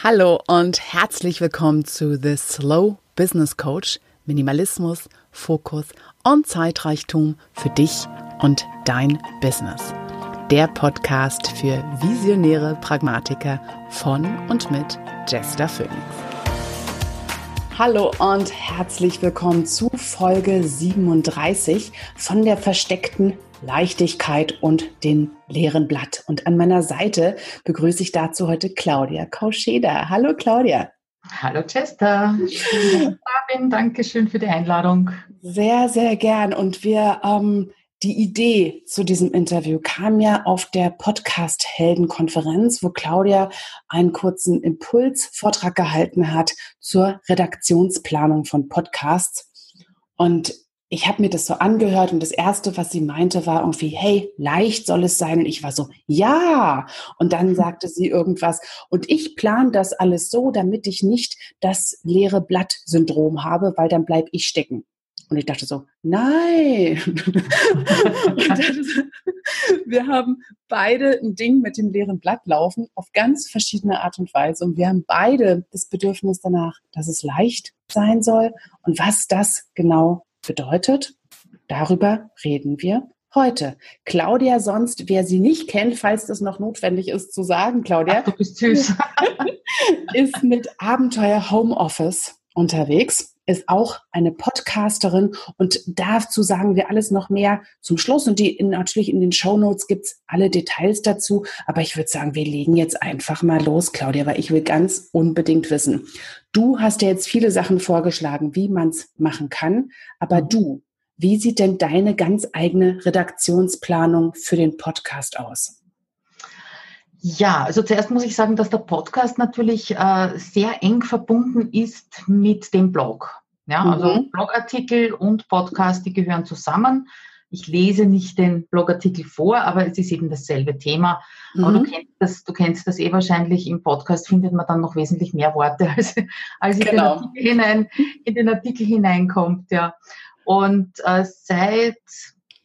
Hallo und herzlich willkommen zu The Slow Business Coach. Minimalismus, Fokus und Zeitreichtum für dich und dein Business. Der Podcast für visionäre Pragmatiker von und mit Jester Phoenix. Hallo und herzlich willkommen zu Folge 37 von der versteckten Leichtigkeit und den leeren Blatt. Und an meiner Seite begrüße ich dazu heute Claudia Kauscheda. Hallo Claudia. Hallo Chester. Robin, danke schön für die Einladung. Sehr, sehr gern. Und wir, ähm, die Idee zu diesem Interview kam ja auf der Podcast-Helden-Konferenz, wo Claudia einen kurzen Impulsvortrag gehalten hat zur Redaktionsplanung von Podcasts. Und ich habe mir das so angehört und das Erste, was sie meinte, war irgendwie, hey, leicht soll es sein. Und ich war so, ja. Und dann sagte sie irgendwas, und ich plane das alles so, damit ich nicht das leere Blatt-Syndrom habe, weil dann bleib ich stecken. Und ich dachte so, nein. wir haben beide ein Ding mit dem leeren Blatt laufen auf ganz verschiedene Art und Weise. Und wir haben beide das Bedürfnis danach, dass es leicht sein soll und was das genau bedeutet, darüber reden wir heute. Claudia sonst, wer sie nicht kennt, falls das noch notwendig ist zu sagen, Claudia. Ach, du bist süß. ist mit Abenteuer Homeoffice unterwegs, ist auch eine Podcasterin. Und dazu sagen wir alles noch mehr zum Schluss. Und die in, natürlich in den Show Notes gibt's alle Details dazu, aber ich würde sagen, wir legen jetzt einfach mal los, Claudia, weil ich will ganz unbedingt wissen. Du hast ja jetzt viele Sachen vorgeschlagen, wie man's machen kann, aber du, wie sieht denn deine ganz eigene Redaktionsplanung für den Podcast aus? Ja, also zuerst muss ich sagen, dass der Podcast natürlich äh, sehr eng verbunden ist mit dem Blog. Ja, also mhm. also Blogartikel und Podcast, die gehören zusammen. Ich lese nicht den Blogartikel vor, aber es ist eben dasselbe Thema. Mhm. Aber du kennst, das, du kennst das eh wahrscheinlich. Im Podcast findet man dann noch wesentlich mehr Worte, als, als genau. in, den genau. Artikel hinein, in den Artikel hineinkommt. Ja. Und äh, seit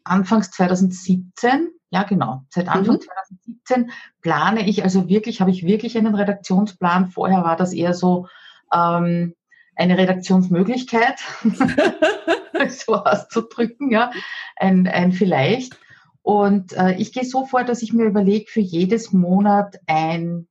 Anfangs 2017 ja, genau. Seit Anfang mhm. 2017 plane ich also wirklich, habe ich wirklich einen Redaktionsplan. Vorher war das eher so ähm, eine Redaktionsmöglichkeit, so auszudrücken, ja, ein, ein vielleicht. Und äh, ich gehe so vor, dass ich mir überlege, für jedes Monat ein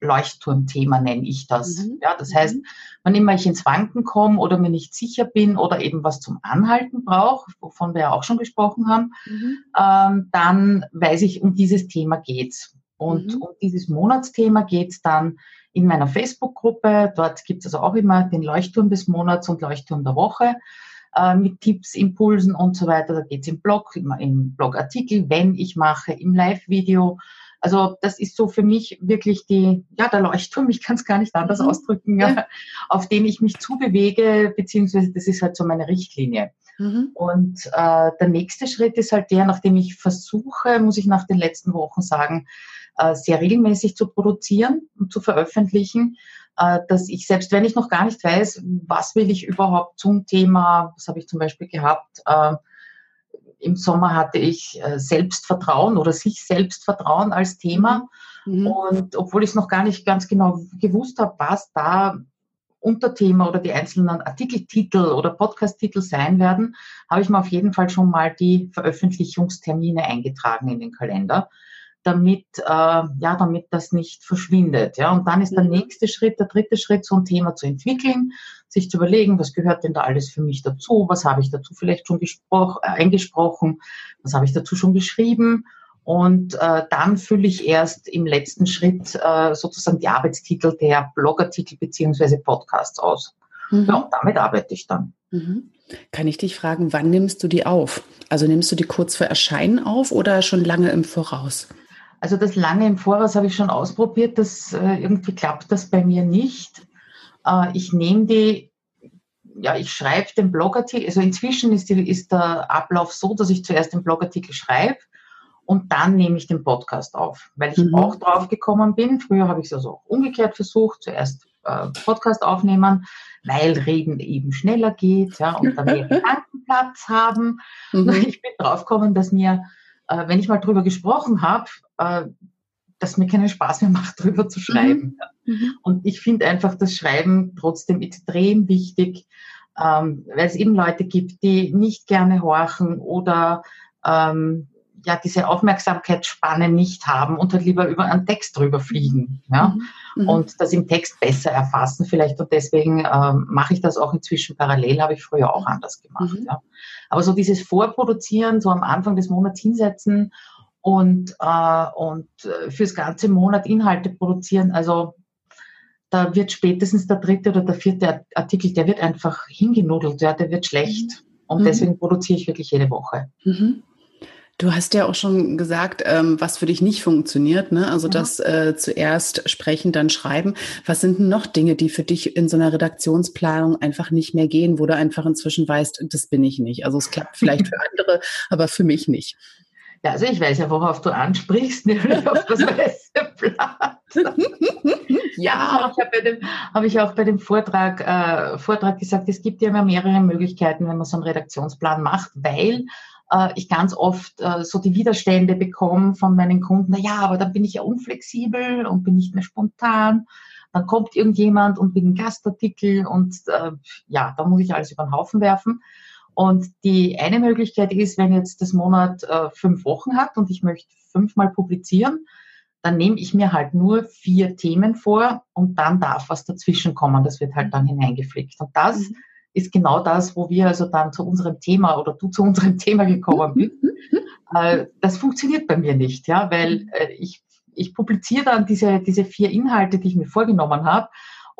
Leuchtturmthema nenne ich das. Mhm. Ja, das heißt, mhm. wann immer ich ins Wanken komme oder mir nicht sicher bin oder eben was zum Anhalten brauche, wovon wir ja auch schon gesprochen haben, mhm. ähm, dann weiß ich, um dieses Thema geht's. Und mhm. um dieses Monatsthema geht's dann in meiner Facebook-Gruppe. Dort gibt es also auch immer den Leuchtturm des Monats und Leuchtturm der Woche äh, mit Tipps, Impulsen und so weiter. Da geht's im Blog, immer im Blogartikel, wenn ich mache, im Live-Video also das ist so für mich wirklich die, ja, der Leuchtturm, ich kann es gar nicht anders mhm. ausdrücken, ja, auf den ich mich zubewege, beziehungsweise das ist halt so meine Richtlinie. Mhm. Und äh, der nächste Schritt ist halt der, nachdem ich versuche, muss ich nach den letzten Wochen sagen, äh, sehr regelmäßig zu produzieren und zu veröffentlichen, äh, dass ich, selbst wenn ich noch gar nicht weiß, was will ich überhaupt zum Thema, was habe ich zum Beispiel gehabt, äh, im Sommer hatte ich äh, Selbstvertrauen oder sich Selbstvertrauen als Thema. Mhm. Und obwohl ich es noch gar nicht ganz genau gewusst habe, was da Unterthema oder die einzelnen Artikeltitel oder Podcasttitel sein werden, habe ich mir auf jeden Fall schon mal die Veröffentlichungstermine eingetragen in den Kalender damit, äh, ja, damit das nicht verschwindet. Ja. Und dann ist der mhm. nächste Schritt, der dritte Schritt, so ein Thema zu entwickeln, sich zu überlegen, was gehört denn da alles für mich dazu, was habe ich dazu vielleicht schon gesprochen, äh, eingesprochen, was habe ich dazu schon geschrieben. Und äh, dann fülle ich erst im letzten Schritt äh, sozusagen die Arbeitstitel der Blogartikel beziehungsweise Podcasts aus. Mhm. Ja, und damit arbeite ich dann. Mhm. Kann ich dich fragen, wann nimmst du die auf? Also nimmst du die kurz vor Erscheinen auf oder schon lange im Voraus? Also das lange im Voraus habe ich schon ausprobiert, das äh, irgendwie klappt das bei mir nicht. Äh, ich nehme die, ja, ich schreibe den Blogartikel, also inzwischen ist, die, ist der Ablauf so, dass ich zuerst den Blogartikel schreibe und dann nehme ich den Podcast auf, weil ich mhm. auch drauf gekommen bin. Früher habe ich es also auch umgekehrt versucht, zuerst äh, Podcast aufnehmen, weil Reden eben schneller geht ja, und dann mehr Gedankenplatz haben. Mhm. Ich bin draufgekommen, dass mir äh, wenn ich mal drüber gesprochen habe, äh, dass mir keinen Spaß mehr macht, drüber zu schreiben. Mhm. Mhm. Und ich finde einfach das Schreiben trotzdem extrem wichtig, ähm, weil es eben Leute gibt, die nicht gerne horchen oder ähm, ja diese Aufmerksamkeitsspanne nicht haben und halt lieber über einen Text drüber fliegen. Ja? Mhm. Und das im Text besser erfassen vielleicht. Und deswegen ähm, mache ich das auch inzwischen parallel, habe ich früher auch anders gemacht. Mhm. Ja? Aber so dieses Vorproduzieren, so am Anfang des Monats hinsetzen und, äh, und äh, fürs ganze Monat Inhalte produzieren, also da wird spätestens der dritte oder der vierte Artikel, der wird einfach hingenudelt, ja, der wird schlecht. Mhm. Und mhm. deswegen produziere ich wirklich jede Woche. Mhm. Du hast ja auch schon gesagt, ähm, was für dich nicht funktioniert, ne? Also ja. das äh, zuerst sprechen, dann schreiben. Was sind denn noch Dinge, die für dich in so einer Redaktionsplanung einfach nicht mehr gehen, wo du einfach inzwischen weißt, das bin ich nicht. Also es klappt vielleicht für andere, aber für mich nicht. Ja, also ich weiß ja, worauf du ansprichst, nämlich auf das weiße Blatt. ja, ich habe hab ich auch bei dem Vortrag, äh, Vortrag gesagt, es gibt ja immer mehrere Möglichkeiten, wenn man so einen Redaktionsplan macht, weil äh, ich ganz oft äh, so die Widerstände bekomme von meinen Kunden, na ja, aber dann bin ich ja unflexibel und bin nicht mehr spontan. Dann kommt irgendjemand und will einen Gastartikel und äh, ja, da muss ich alles über den Haufen werfen. Und die eine Möglichkeit ist, wenn jetzt das Monat äh, fünf Wochen hat und ich möchte fünfmal publizieren, dann nehme ich mir halt nur vier Themen vor und dann darf was dazwischen kommen. Das wird halt dann hineingeflickt. Und das mhm. ist genau das, wo wir also dann zu unserem Thema oder du zu unserem Thema gekommen bist. Mhm. Äh, das funktioniert bei mir nicht, ja, weil äh, ich, ich publiziere dann diese, diese vier Inhalte, die ich mir vorgenommen habe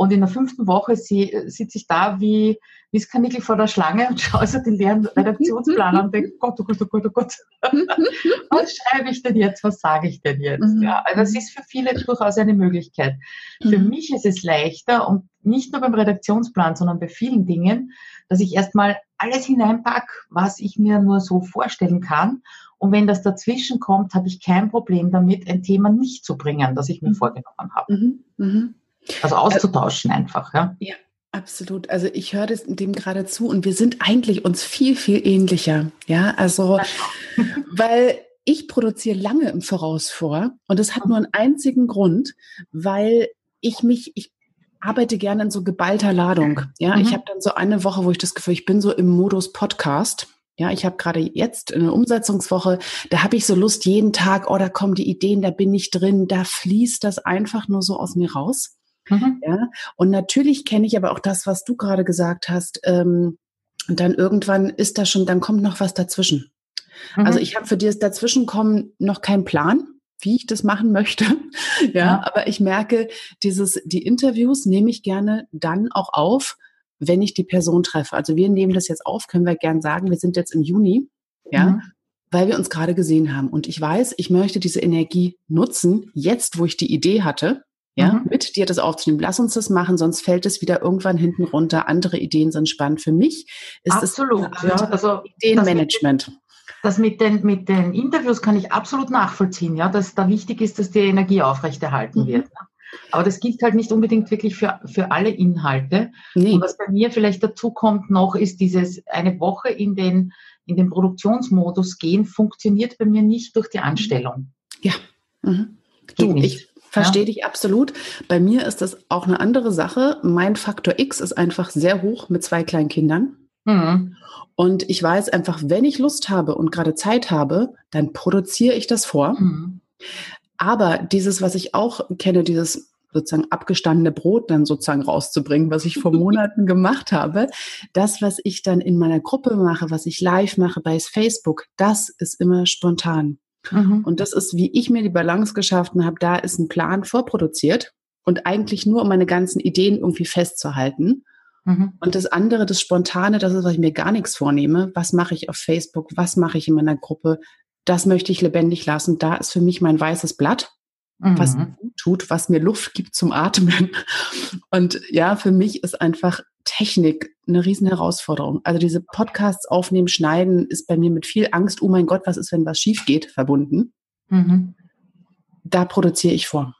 und in der fünften Woche sitze ich da wie, wie Kanickel vor der Schlange und schaue so den leeren Redaktionsplan an und denke, Gott, oh Gott, oh Gott, oh Gott. Was schreibe ich denn jetzt? Was sage ich denn jetzt? Mhm. Ja, also es ist für viele durchaus eine Möglichkeit. Für mhm. mich ist es leichter und nicht nur beim Redaktionsplan, sondern bei vielen Dingen, dass ich erstmal alles hineinpack, was ich mir nur so vorstellen kann. Und wenn das dazwischen kommt, habe ich kein Problem damit, ein Thema nicht zu bringen, das ich mir mhm. vorgenommen habe. Mhm. Mhm. Also auszutauschen einfach, ja. Ja, absolut. Also ich höre das dem gerade zu und wir sind eigentlich uns viel, viel ähnlicher. Ja, also, weil ich produziere lange im Voraus vor und es hat nur einen einzigen Grund, weil ich mich, ich arbeite gerne in so geballter Ladung. Ja, mhm. ich habe dann so eine Woche, wo ich das Gefühl, ich bin so im Modus Podcast. Ja, ich habe gerade jetzt eine Umsetzungswoche, da habe ich so Lust jeden Tag, oh, da kommen die Ideen, da bin ich drin, da fließt das einfach nur so aus mir raus. Mhm. Ja, und natürlich kenne ich aber auch das, was du gerade gesagt hast. Ähm, und dann irgendwann ist da schon, dann kommt noch was dazwischen. Mhm. Also ich habe für das Dazwischenkommen noch keinen Plan, wie ich das machen möchte. ja, ja, aber ich merke, dieses, die Interviews nehme ich gerne dann auch auf, wenn ich die Person treffe. Also wir nehmen das jetzt auf, können wir gern sagen, wir sind jetzt im Juni, ja, mhm. weil wir uns gerade gesehen haben. Und ich weiß, ich möchte diese Energie nutzen, jetzt, wo ich die Idee hatte, ja, mhm. mit dir das aufzunehmen. Lass uns das machen, sonst fällt es wieder irgendwann hinten runter. Andere Ideen sind spannend. Für mich ist absolut, das ja, also Ideenmanagement. Das mit den, mit den Interviews kann ich absolut nachvollziehen, ja, dass da wichtig ist, dass die Energie aufrechterhalten mhm. wird. Aber das gilt halt nicht unbedingt wirklich für, für alle Inhalte. Nee. Und was bei mir vielleicht dazu kommt noch, ist dieses eine Woche in den, in den Produktionsmodus gehen, funktioniert bei mir nicht durch die Anstellung. Ja. Mhm. Du, ich, Verstehe ja. dich absolut. Bei mir ist das auch eine andere Sache. Mein Faktor X ist einfach sehr hoch mit zwei kleinen Kindern. Mhm. Und ich weiß einfach, wenn ich Lust habe und gerade Zeit habe, dann produziere ich das vor. Mhm. Aber dieses, was ich auch kenne, dieses sozusagen abgestandene Brot dann sozusagen rauszubringen, was ich vor Monaten gemacht habe. Das, was ich dann in meiner Gruppe mache, was ich live mache bei Facebook, das ist immer spontan. Mhm. Und das ist, wie ich mir die Balance geschaffen habe, da ist ein Plan vorproduziert und eigentlich nur, um meine ganzen Ideen irgendwie festzuhalten. Mhm. Und das andere, das Spontane, das ist, was ich mir gar nichts vornehme. Was mache ich auf Facebook? Was mache ich in meiner Gruppe? Das möchte ich lebendig lassen. Da ist für mich mein weißes Blatt, mhm. was mir gut tut, was mir Luft gibt zum Atmen. Und ja, für mich ist einfach Technik eine riesen Herausforderung. Also diese Podcasts aufnehmen, schneiden ist bei mir mit viel Angst, oh mein Gott, was ist, wenn was schief geht, verbunden. Mhm. Da produziere ich vor.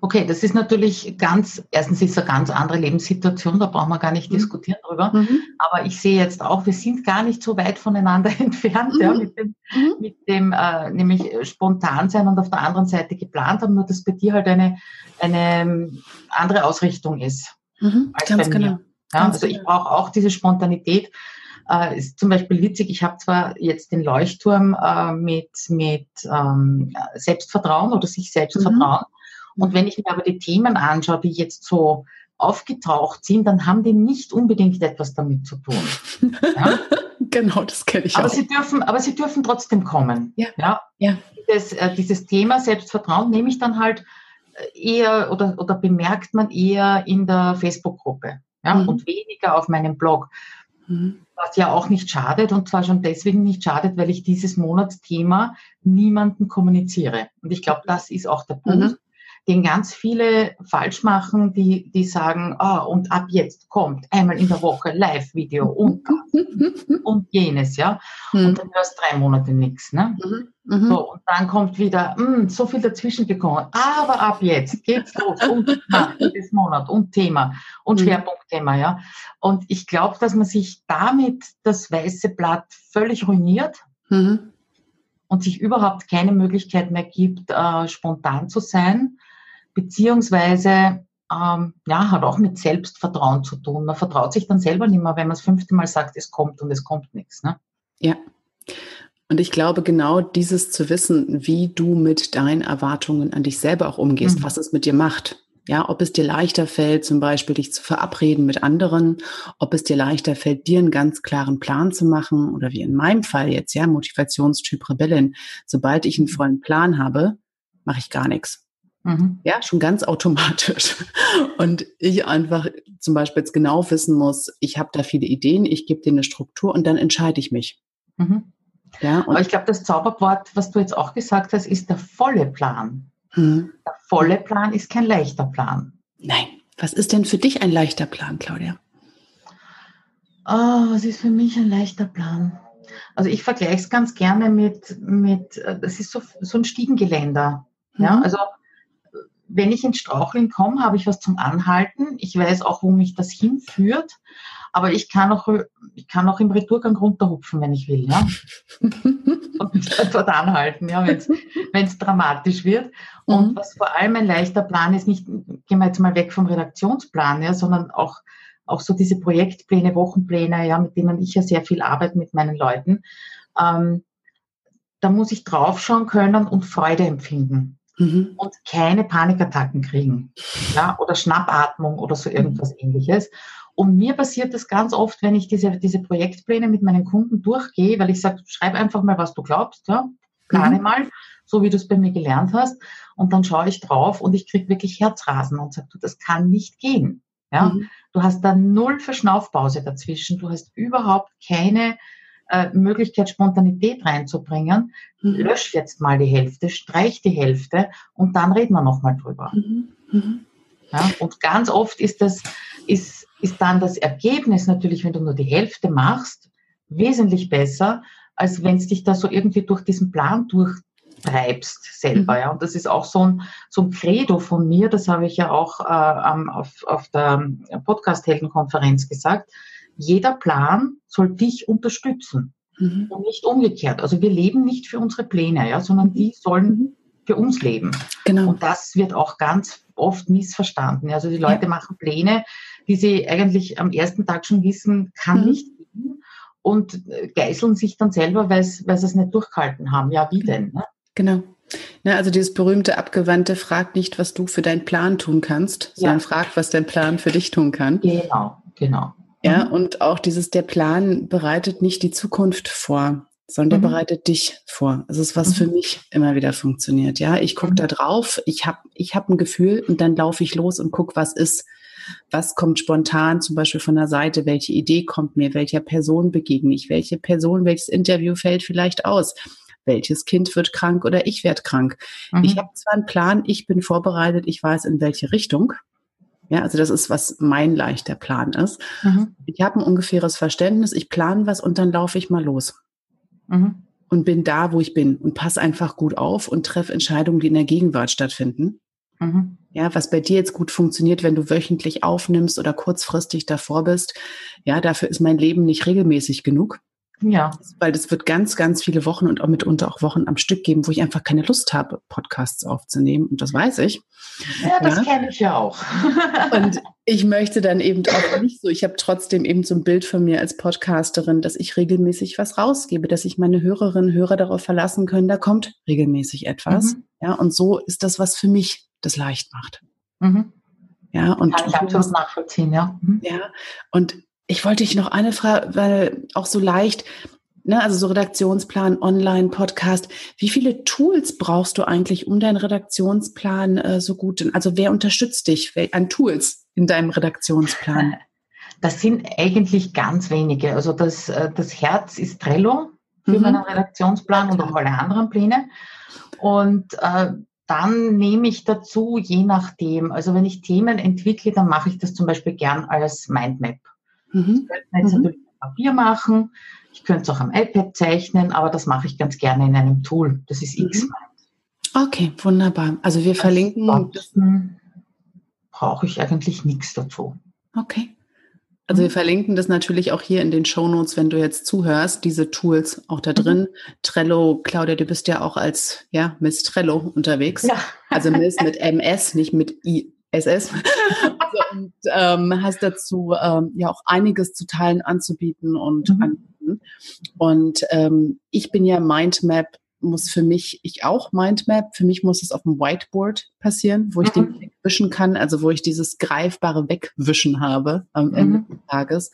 Okay, das ist natürlich ganz, erstens ist es eine ganz andere Lebenssituation, da brauchen wir gar nicht mhm. diskutieren drüber. Mhm. Aber ich sehe jetzt auch, wir sind gar nicht so weit voneinander entfernt, mhm. ja, mit dem, mhm. mit dem äh, nämlich spontan sein und auf der anderen Seite geplant haben, nur dass bei dir halt eine, eine ähm, andere Ausrichtung ist. Mhm. Als ganz bei mir. Ja, also ich brauche auch diese Spontanität. Äh, ist zum Beispiel witzig, ich habe zwar jetzt den Leuchtturm äh, mit, mit ähm, Selbstvertrauen oder sich selbst vertrauen, und wenn ich mir aber die Themen anschaue, die jetzt so aufgetaucht sind, dann haben die nicht unbedingt etwas damit zu tun. Ja? genau, das kenne ich aber auch. Sie dürfen, aber sie dürfen trotzdem kommen. Ja. ja? ja. Dieses, äh, dieses Thema Selbstvertrauen nehme ich dann halt äh, eher oder, oder bemerkt man eher in der Facebook-Gruppe ja? Mhm. und weniger auf meinem Blog. Mhm. Was ja auch nicht schadet und zwar schon deswegen nicht schadet, weil ich dieses Monatsthema niemanden kommuniziere. Und ich glaube, das ist auch der Punkt. Mhm den ganz viele falsch machen, die, die sagen, ah, und ab jetzt kommt einmal in der Woche Live-Video und und jenes, ja. Mhm. Und dann hörst drei Monate nichts, ne? Mhm. Mhm. So, und dann kommt wieder, mh, hm, so viel dazwischen gekommen. Aber ab jetzt geht's los und jedes Monat und Thema und mhm. Schwerpunktthema, ja. Und ich glaube, dass man sich damit das weiße Blatt völlig ruiniert. Mhm. Und sich überhaupt keine Möglichkeit mehr gibt, äh, spontan zu sein beziehungsweise ähm, ja, hat auch mit Selbstvertrauen zu tun. Man vertraut sich dann selber nicht mehr, wenn man das fünfte Mal sagt, es kommt und es kommt nichts. Ne? Ja. Und ich glaube, genau dieses zu wissen, wie du mit deinen Erwartungen an dich selber auch umgehst, mhm. was es mit dir macht. Ja, ob es dir leichter fällt, zum Beispiel dich zu verabreden mit anderen, ob es dir leichter fällt, dir einen ganz klaren Plan zu machen oder wie in meinem Fall jetzt, ja, Motivationstyp Rebellin. Sobald ich einen vollen Plan habe, mache ich gar nichts. Mhm. Ja, schon ganz automatisch. Und ich einfach zum Beispiel jetzt genau wissen muss, ich habe da viele Ideen, ich gebe denen eine Struktur und dann entscheide ich mich. Mhm. Ja, Aber ich glaube, das Zauberwort, was du jetzt auch gesagt hast, ist der volle Plan. Mhm. Der volle Plan ist kein leichter Plan. Nein. Was ist denn für dich ein leichter Plan, Claudia? Oh, was ist für mich ein leichter Plan? Also ich vergleiche es ganz gerne mit, mit äh, das ist so, so ein Stiegengeländer. Ja, mhm. also wenn ich ins Straucheln komme, habe ich was zum Anhalten. Ich weiß auch, wo mich das hinführt. Aber ich kann auch, ich kann auch im Retourgang runterhupfen, wenn ich will, ja. Und mich dort anhalten, ja, wenn es dramatisch wird. Und mhm. was vor allem ein leichter Plan ist, nicht, gehen wir jetzt mal weg vom Redaktionsplan, ja, sondern auch, auch so diese Projektpläne, Wochenpläne, ja, mit denen ich ja sehr viel arbeite mit meinen Leuten. Ähm, da muss ich draufschauen können und Freude empfinden mhm. und keine Panikattacken kriegen ja, oder Schnappatmung oder so irgendwas ähnliches. Und mir passiert das ganz oft, wenn ich diese, diese Projektpläne mit meinen Kunden durchgehe, weil ich sage, schreib einfach mal, was du glaubst, ja, plane mhm. mal, so wie du es bei mir gelernt hast. Und dann schaue ich drauf und ich kriege wirklich Herzrasen und sage, du, das kann nicht gehen. Ja, mhm. du hast da null Verschnaufpause dazwischen. Du hast überhaupt keine äh, Möglichkeit, Spontanität reinzubringen. Mhm. Lösch jetzt mal die Hälfte, streich die Hälfte und dann reden wir nochmal drüber. Mhm. Mhm. Ja, und ganz oft ist das, ist, ist dann das Ergebnis natürlich, wenn du nur die Hälfte machst, wesentlich besser, als wenn es dich da so irgendwie durch diesen Plan durchtreibst selber. Mhm. Ja. Und das ist auch so ein, so ein Credo von mir, das habe ich ja auch äh, auf, auf der Podcast-Heldenkonferenz gesagt jeder Plan soll dich unterstützen mhm. und nicht umgekehrt. Also wir leben nicht für unsere Pläne, ja, sondern die sollen mhm. für uns leben. Genau. Und das wird auch ganz oft missverstanden. Also die Leute ja. machen Pläne, die sie eigentlich am ersten Tag schon wissen, kann mhm. nicht gehen und geißeln sich dann selber, weil sie es nicht durchgehalten haben. Ja, wie denn? Ne? Genau. Na, also dieses berühmte Abgewandte fragt nicht, was du für deinen Plan tun kannst, sondern fragt, was dein Plan für dich tun kann. Genau, genau. Ja, mhm. und auch dieses, der Plan bereitet nicht die Zukunft vor, sondern der mhm. bereitet dich vor. Das ist, was mhm. für mich immer wieder funktioniert. Ja, ich gucke mhm. da drauf, ich habe ich hab ein Gefühl und dann laufe ich los und gucke, was ist. Was kommt spontan zum Beispiel von der Seite? Welche Idee kommt mir? Welcher Person begegne ich? Welche Person, welches Interview fällt vielleicht aus? Welches Kind wird krank oder ich werde krank? Mhm. Ich habe zwar einen Plan, ich bin vorbereitet, ich weiß in welche Richtung. Ja, also das ist, was mein leichter Plan ist. Mhm. Ich habe ein ungefähres Verständnis, ich plane was und dann laufe ich mal los. Mhm. Und bin da, wo ich bin und passe einfach gut auf und treffe Entscheidungen, die in der Gegenwart stattfinden. Mhm. Ja, was bei dir jetzt gut funktioniert, wenn du wöchentlich aufnimmst oder kurzfristig davor bist. Ja, dafür ist mein Leben nicht regelmäßig genug. Ja. Weil es wird ganz, ganz viele Wochen und auch mitunter auch Wochen am Stück geben, wo ich einfach keine Lust habe, Podcasts aufzunehmen. Und das weiß ich. Ja, das ja. kenne ich ja auch. und ich möchte dann eben auch nicht so, ich habe trotzdem eben so ein Bild von mir als Podcasterin, dass ich regelmäßig was rausgebe, dass ich meine Hörerinnen und Hörer darauf verlassen können, da kommt regelmäßig etwas. Mhm. Ja, und so ist das, was für mich das leicht macht. Mhm. Ja, und Kann ich absolut nachvollziehen, ja. Mhm. Ja, und ich wollte dich noch eine Frage, weil auch so leicht, ne, also so Redaktionsplan, Online, Podcast. Wie viele Tools brauchst du eigentlich, um deinen Redaktionsplan äh, so gut, also wer unterstützt dich an Tools in deinem Redaktionsplan? Das sind eigentlich ganz wenige. Also das, äh, das Herz ist Trello für mhm. meinen Redaktionsplan und auch alle anderen Pläne. Und äh, dann nehme ich dazu, je nachdem, also wenn ich Themen entwickle, dann mache ich das zum Beispiel gern als Mindmap. Mhm. Das könnte jetzt mhm. natürlich auf Papier machen, ich könnte es auch am iPad zeichnen, aber das mache ich ganz gerne in einem Tool. Das ist mhm. Xmind. Okay, wunderbar. Also wir verlinken. Ansonsten brauche ich eigentlich nichts dazu. Okay. Also wir mhm. verlinken das natürlich auch hier in den Show Notes, wenn du jetzt zuhörst, diese Tools auch da drin. Mhm. Trello, Claudia, du bist ja auch als ja, Miss Trello unterwegs. Ja. Also Miss mit MS, nicht mit ISS. und ähm, hast dazu ähm, ja auch einiges zu teilen anzubieten und mhm. anbieten. Und ähm, ich bin ja Mindmap muss für mich, ich auch Mindmap, für mich muss es auf dem Whiteboard passieren, wo ich mhm. den wegwischen kann, also wo ich dieses greifbare Wegwischen habe am Ende mhm. des Tages.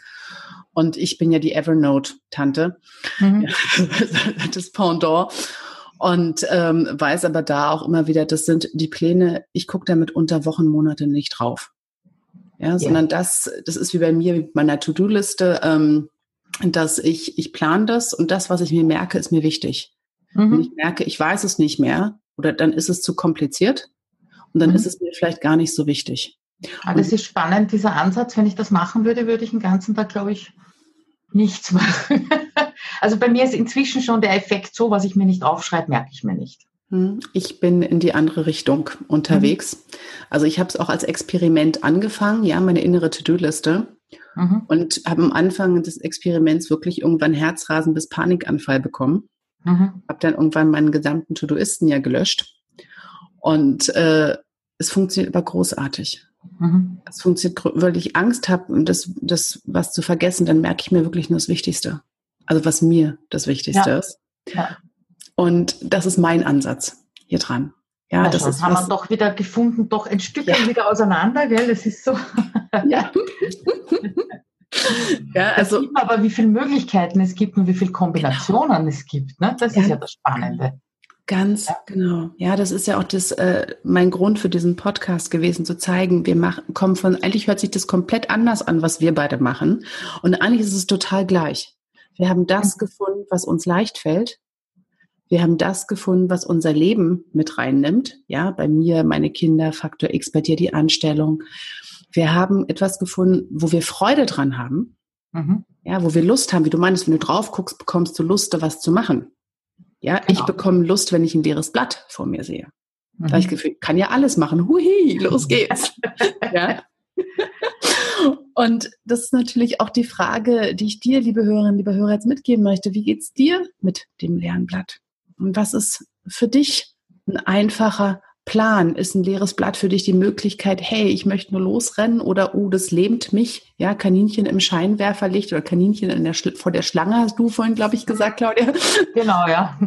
Und ich bin ja die Evernote-Tante, mhm. das Pendant. Und ähm, weiß aber da auch immer wieder, das sind die Pläne, ich gucke damit unter Wochen, Monate nicht drauf. Ja, ja. sondern das, das ist wie bei mir mit meiner To-Do-Liste, ähm, dass ich, ich plane das und das, was ich mir merke, ist mir wichtig. Mhm. Wenn ich merke, ich weiß es nicht mehr oder dann ist es zu kompliziert und dann mhm. ist es mir vielleicht gar nicht so wichtig. Aber das ist spannend, dieser Ansatz. Wenn ich das machen würde, würde ich den ganzen Tag, glaube ich, nichts machen. also bei mir ist inzwischen schon der Effekt so, was ich mir nicht aufschreibe, merke ich mir nicht. Hm, ich bin in die andere Richtung unterwegs. Mhm. Also ich habe es auch als Experiment angefangen, ja, meine innere To-Do-Liste. Mhm. Und habe am Anfang des Experiments wirklich irgendwann Herzrasen bis Panikanfall bekommen. Mhm. Habe dann irgendwann meinen gesamten To-Doisten ja gelöscht. Und äh, es funktioniert aber großartig. Mhm. Es funktioniert, weil ich Angst habe, das, das was zu vergessen, dann merke ich mir wirklich nur das Wichtigste. Also was mir das Wichtigste ja. ist. Ja. Und das ist mein Ansatz hier dran. Ja, das ist haben wir doch wieder gefunden, doch ein Stück ja. wieder auseinander, gell? Das ist so. Ja. Ja, also, sieht man aber, wie viele Möglichkeiten es gibt und wie viele Kombinationen genau. es gibt. Ne? Das ja, ist ja das Spannende. Ganz ja. genau. Ja, das ist ja auch das, äh, mein Grund für diesen Podcast gewesen, zu zeigen, wir machen, kommen von, eigentlich hört sich das komplett anders an, was wir beide machen. Und eigentlich ist es total gleich. Wir haben das mhm. gefunden, was uns leicht fällt. Wir haben das gefunden, was unser Leben mit reinnimmt. Ja, bei mir, meine Kinder, Faktor X, bei dir die Anstellung. Wir haben etwas gefunden, wo wir Freude dran haben. Mhm. Ja, wo wir Lust haben. Wie du meinst, wenn du drauf guckst, bekommst du Lust, da was zu machen. Ja, genau. ich bekomme Lust, wenn ich ein leeres Blatt vor mir sehe. Mhm. Da ich Gefühl, kann ja alles machen. Hui, los geht's. ja. Und das ist natürlich auch die Frage, die ich dir, liebe Hörerinnen, liebe Hörer, jetzt mitgeben möchte. Wie geht's dir mit dem leeren Blatt? Und was ist für dich ein einfacher Plan? Ist ein leeres Blatt für dich die Möglichkeit, hey, ich möchte nur losrennen oder oh, das lähmt mich, ja, Kaninchen im Scheinwerferlicht oder Kaninchen in der vor der Schlange, hast du vorhin, glaube ich, gesagt, Claudia. Genau, ja.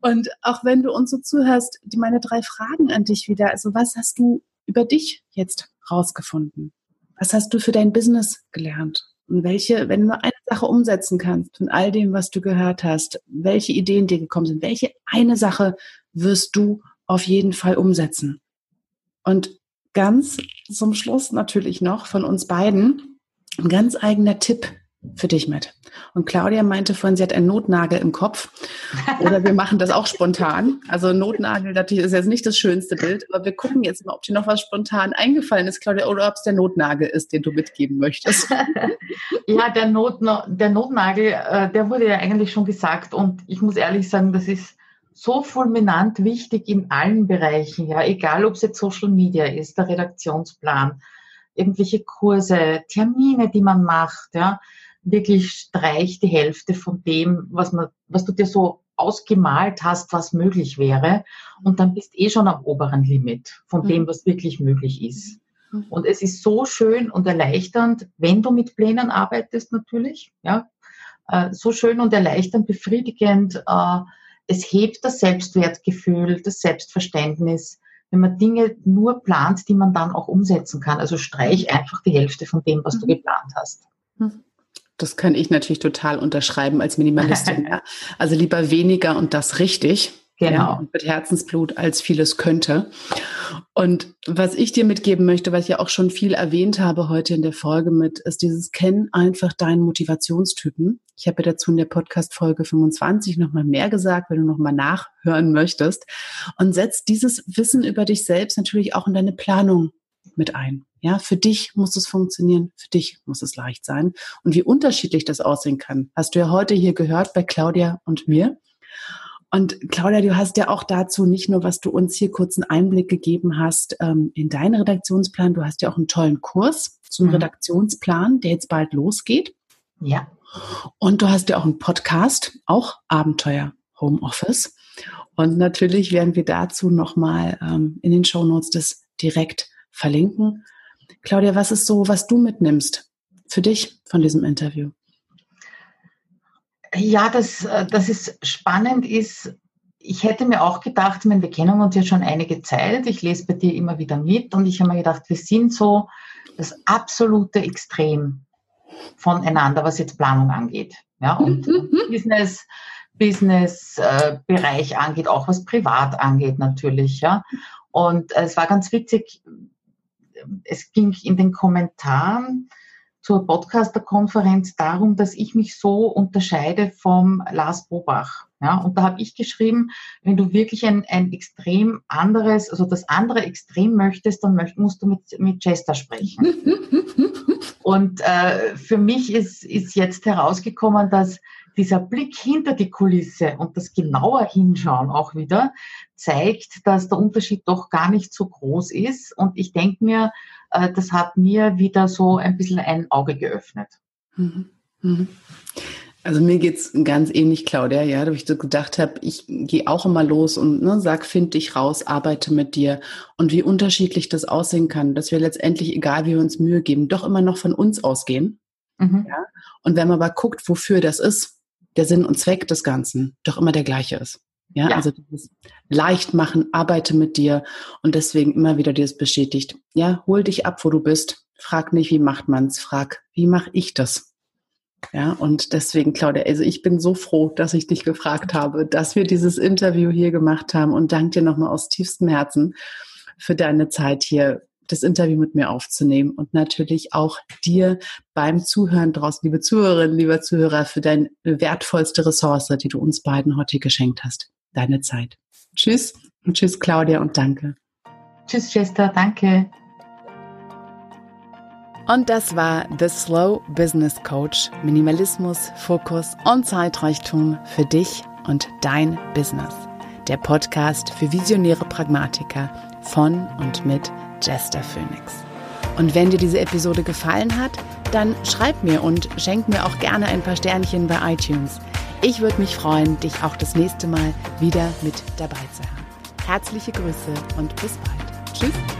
Und auch wenn du uns so zuhörst, die meine drei Fragen an dich wieder. Also, was hast du über dich jetzt rausgefunden? Was hast du für dein Business gelernt? Und welche, wenn du nur eine Sache umsetzen kannst von all dem, was du gehört hast, welche Ideen dir gekommen sind, welche eine Sache wirst du auf jeden Fall umsetzen. Und ganz zum Schluss natürlich noch von uns beiden ein ganz eigener Tipp für dich mit. Und Claudia meinte vorhin, sie hat einen Notnagel im Kopf. Oder wir machen das auch spontan. Also Notnagel natürlich ist jetzt nicht das schönste Bild, aber wir gucken jetzt mal, ob dir noch was spontan eingefallen ist, Claudia, oder ob es der Notnagel ist, den du mitgeben möchtest. ja, der, Not, der Notnagel, äh, der wurde ja eigentlich schon gesagt und ich muss ehrlich sagen, das ist so fulminant wichtig in allen Bereichen, ja, egal ob es jetzt Social Media ist, der Redaktionsplan, irgendwelche Kurse, Termine, die man macht, ja, wirklich streich die Hälfte von dem, was man, was du dir so ausgemalt hast, was möglich wäre. Und dann bist eh schon am oberen Limit von dem, mhm. was wirklich möglich ist. Mhm. Und es ist so schön und erleichternd, wenn du mit Plänen arbeitest natürlich, ja, äh, so schön und erleichternd, befriedigend. Äh, es hebt das Selbstwertgefühl, das Selbstverständnis, wenn man Dinge nur plant, die man dann auch umsetzen kann. Also streich mhm. einfach die Hälfte von dem, was du geplant hast. Das kann ich natürlich total unterschreiben als Minimalistin. ja. Also lieber weniger und das richtig. Genau. Ja, mit Herzensblut, als vieles könnte. Und was ich dir mitgeben möchte, was ich ja auch schon viel erwähnt habe heute in der Folge mit, ist dieses Kenn einfach deinen Motivationstypen. Ich habe ja dazu in der Podcast-Folge 25 nochmal mehr gesagt, wenn du nochmal nachhören möchtest. Und setz dieses Wissen über dich selbst natürlich auch in deine Planung mit ein. Ja, für dich muss es funktionieren, für dich muss es leicht sein. Und wie unterschiedlich das aussehen kann, hast du ja heute hier gehört bei Claudia und mir. Und Claudia, du hast ja auch dazu nicht nur, was du uns hier kurz einen Einblick gegeben hast ähm, in deinen Redaktionsplan, du hast ja auch einen tollen Kurs zum mhm. Redaktionsplan, der jetzt bald losgeht. Ja. Und du hast ja auch einen Podcast, auch Abenteuer Homeoffice. Und natürlich werden wir dazu nochmal ähm, in den Show Notes das direkt verlinken. Claudia, was ist so, was du mitnimmst für dich von diesem Interview? Ja, das, äh, das ist spannend ist, ich hätte mir auch gedacht, ich meine, wir kennen uns ja schon einige Zeit, ich lese bei dir immer wieder mit und ich habe mir gedacht, wir sind so das absolute Extrem voneinander, was jetzt Planung angeht. Ja, und. Business, Business-Bereich äh, angeht, auch was privat angeht natürlich. Ja. Und äh, es war ganz witzig, es ging in den Kommentaren zur Podcaster-Konferenz darum, dass ich mich so unterscheide vom Lars Bobach. Ja, und da habe ich geschrieben, wenn du wirklich ein, ein extrem anderes, also das andere Extrem möchtest, dann möcht, musst du mit, mit Chester sprechen. und äh, für mich ist, ist jetzt herausgekommen, dass dieser Blick hinter die Kulisse und das genauer Hinschauen auch wieder zeigt, dass der Unterschied doch gar nicht so groß ist. Und ich denke mir, äh, das hat mir wieder so ein bisschen ein Auge geöffnet. Mhm. Mhm. Also mir geht's ganz ähnlich, Claudia, ja, da ich so gedacht habe, ich gehe auch immer los und ne, sag, find dich raus, arbeite mit dir und wie unterschiedlich das aussehen kann, dass wir letztendlich, egal wie wir uns Mühe geben, doch immer noch von uns ausgehen. Mhm. Ja? Und wenn man aber guckt, wofür das ist, der Sinn und Zweck des Ganzen doch immer der gleiche ist. Ja, ja. also dieses leicht machen, arbeite mit dir und deswegen immer wieder dir das bestätigt. Ja, hol dich ab, wo du bist. Frag nicht, wie macht man's? Frag, wie mache ich das? Ja, und deswegen, Claudia, also ich bin so froh, dass ich dich gefragt habe, dass wir dieses Interview hier gemacht haben und danke dir nochmal aus tiefstem Herzen für deine Zeit hier, das Interview mit mir aufzunehmen und natürlich auch dir beim Zuhören draußen, liebe Zuhörerinnen, lieber Zuhörer, für deine wertvollste Ressource, die du uns beiden heute geschenkt hast deine Zeit. Tschüss und tschüss Claudia und danke. Tschüss Schwester, danke. Und das war The Slow Business Coach. Minimalismus, Fokus und Zeitreichtum für dich und dein Business. Der Podcast für visionäre Pragmatiker von und mit Jester Phoenix. Und wenn dir diese Episode gefallen hat, dann schreib mir und schenk mir auch gerne ein paar Sternchen bei iTunes. Ich würde mich freuen, dich auch das nächste Mal wieder mit dabei zu haben. Herzliche Grüße und bis bald. Tschüss.